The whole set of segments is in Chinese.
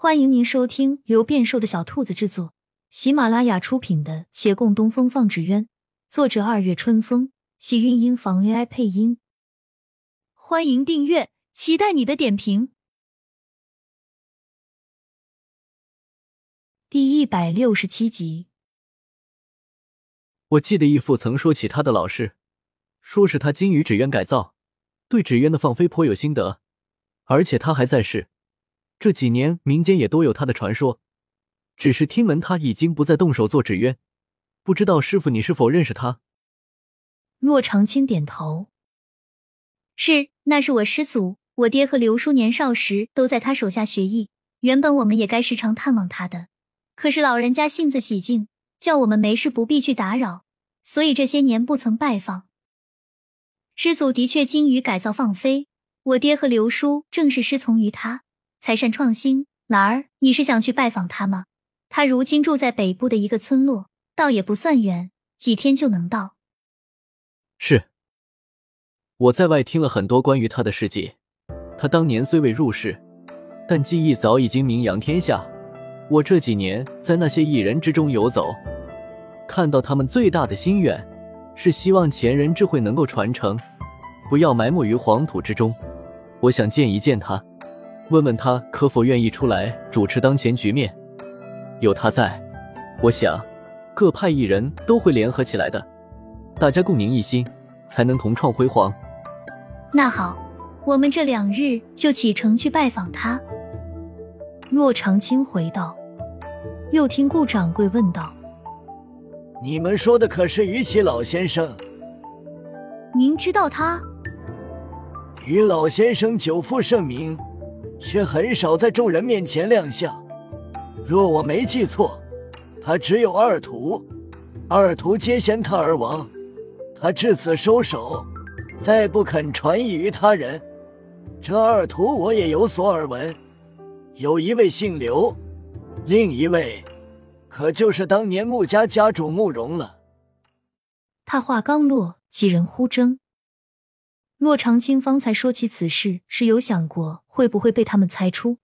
欢迎您收听由变瘦的小兔子制作、喜马拉雅出品的《且共东风放纸鸢》，作者二月春风，喜韵音房 AI 配音。欢迎订阅，期待你的点评。第一百六十七集，我记得义父曾说起他的老师，说是他精于纸鸢改造，对纸鸢的放飞颇有心得，而且他还在世。这几年民间也多有他的传说，只是听闻他已经不再动手做纸鸢，不知道师傅你是否认识他？洛长青点头，是，那是我师祖，我爹和刘叔年少时都在他手下学艺，原本我们也该时常探望他的，可是老人家性子喜静，叫我们没事不必去打扰，所以这些年不曾拜访。师祖的确精于改造放飞，我爹和刘叔正是师从于他。才善创新，兰儿，你是想去拜访他吗？他如今住在北部的一个村落，倒也不算远，几天就能到。是，我在外听了很多关于他的事迹。他当年虽未入世，但技艺早已经名扬天下。我这几年在那些艺人之中游走，看到他们最大的心愿是希望前人智慧能够传承，不要埋没于黄土之中。我想见一见他。问问他可否愿意出来主持当前局面？有他在，我想各派艺人都会联合起来的，大家共凝一心，才能同创辉煌。那好，我们这两日就启程去拜访他。洛长青回道。又听顾掌柜问道：“你们说的可是于启老先生？您知道他？于老先生久负盛名。”却很少在众人面前亮相。若我没记错，他只有二徒，二徒皆嫌他而亡，他至此收手，再不肯传艺于他人。这二徒我也有所耳闻，有一位姓刘，另一位可就是当年穆家家主穆荣了。他话刚落，几人呼争。洛长青方才说起此事，是有想过会不会被他们猜出，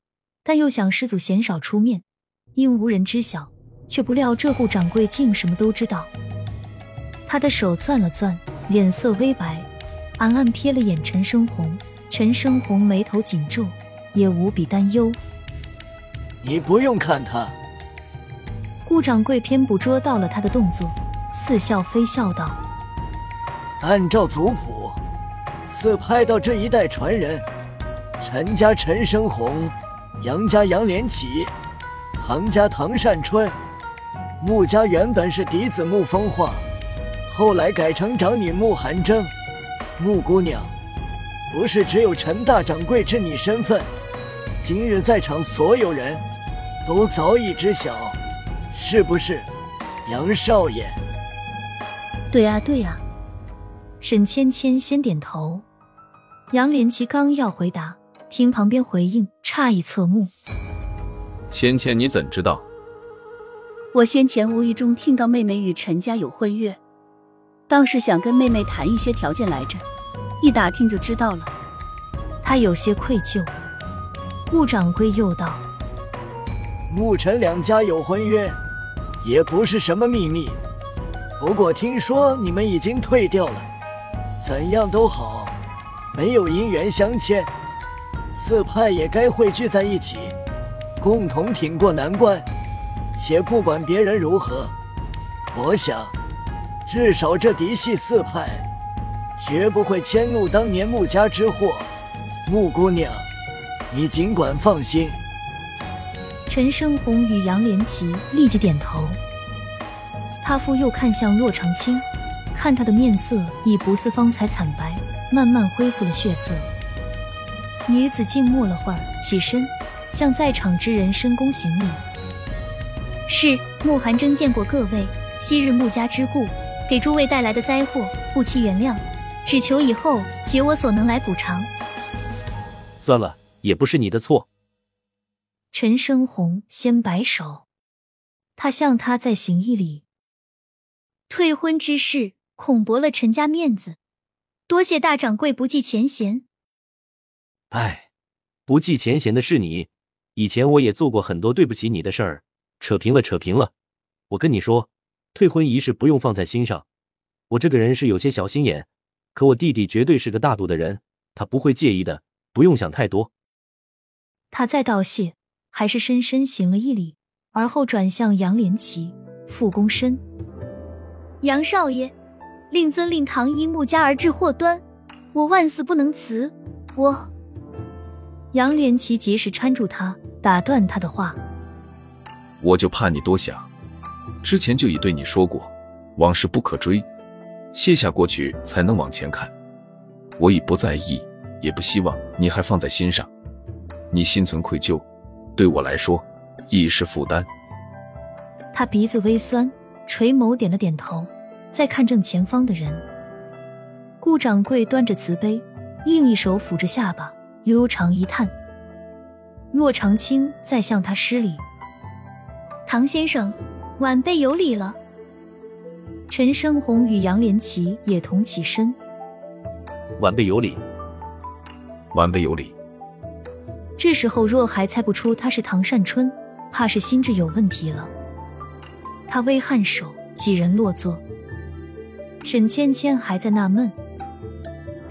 但又想师祖鲜少出面，应无人知晓，却不料这顾掌柜竟什么都知道。他的手攥了攥，脸色微白，暗暗瞥了眼陈生红。陈生红眉头紧皱，也无比担忧。你不用看他。顾掌柜偏捕捉到了他的动作，似笑非笑道：“按照族谱。”自派到这一代传人，陈家陈生红，杨家杨连起，唐家唐善春，穆家原本是嫡子穆风化，后来改成长女穆寒征。穆姑娘，不是只有陈大掌柜知你身份，今日在场所有人都早已知晓，是不是？杨少爷。对呀对呀，沈芊芊先点头。杨连奇刚要回答，听旁边回应，诧异侧目：“芊芊，你怎知道？我先前无意中听到妹妹与陈家有婚约，当时想跟妹妹谈一些条件来着，一打听就知道了。”他有些愧疚。穆掌柜又道：“穆陈两家有婚约，也不是什么秘密。不过听说你们已经退掉了，怎样都好。”没有姻缘相牵，四派也该汇聚在一起，共同挺过难关。且不管别人如何，我想，至少这嫡系四派绝不会迁怒当年穆家之祸。穆姑娘，你尽管放心。陈生红与杨连奇立即点头。他复又看向洛长青，看他的面色已不似方才惨白。慢慢恢复了血色，女子静默了会儿，起身向在场之人深躬行礼。是穆寒征见过各位，昔日穆家之故，给诸位带来的灾祸，不期原谅，只求以后竭我所能来补偿。算了，也不是你的错。陈生红先摆手，他向他再行一礼。退婚之事，恐驳了陈家面子。多谢大掌柜不计前嫌。哎，不计前嫌的是你，以前我也做过很多对不起你的事儿，扯平了，扯平了。我跟你说，退婚仪式不用放在心上。我这个人是有些小心眼，可我弟弟绝对是个大度的人，他不会介意的，不用想太多。他再道谢，还是深深行了一礼，而后转向杨连奇，复躬身：“杨少爷，令尊令堂因穆家而致祸端，我万死不能辞。我……”杨连奇及时搀住他，打断他的话：“我就怕你多想，之前就已对你说过，往事不可追。”卸下过去，才能往前看。我已不在意，也不希望你还放在心上。你心存愧疚，对我来说亦是负担。他鼻子微酸，垂眸点了点头，再看正前方的人。顾掌柜端着瓷杯，另一手抚着下巴，悠长一叹。骆长青在向他施礼：“唐先生，晚辈有礼了。”陈生红与杨连奇也同起身，晚辈有礼，晚辈有礼。这时候若还猜不出他是唐善春，怕是心智有问题了。他微颔首，几人落座。沈芊芊还在纳闷：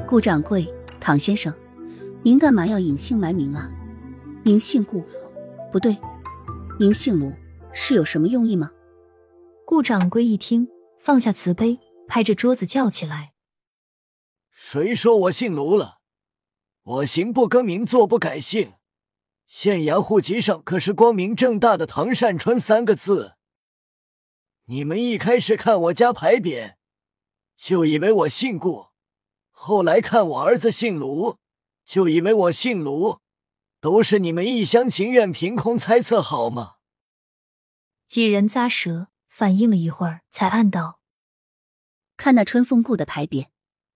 顾掌柜、唐先生，您干嘛要隐姓埋名啊？您姓顾，不对，您姓卢，是有什么用意吗？顾掌柜一听。放下瓷杯，拍着桌子叫起来：“谁说我姓卢了？我行不更名，坐不改姓，县衙户籍上可是光明正大的唐善川三个字。你们一开始看我家牌匾，就以为我姓顾；后来看我儿子姓卢，就以为我姓卢，都是你们一厢情愿、凭空猜测，好吗？”几人咂舌。反应了一会儿，才暗道：“看那春风顾的牌匾，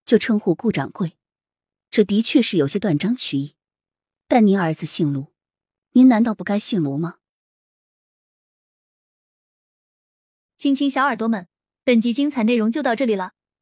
就称呼顾掌柜，这的确是有些断章取义。但您儿子姓卢，您难道不该姓卢吗？”亲亲小耳朵们，本集精彩内容就到这里了，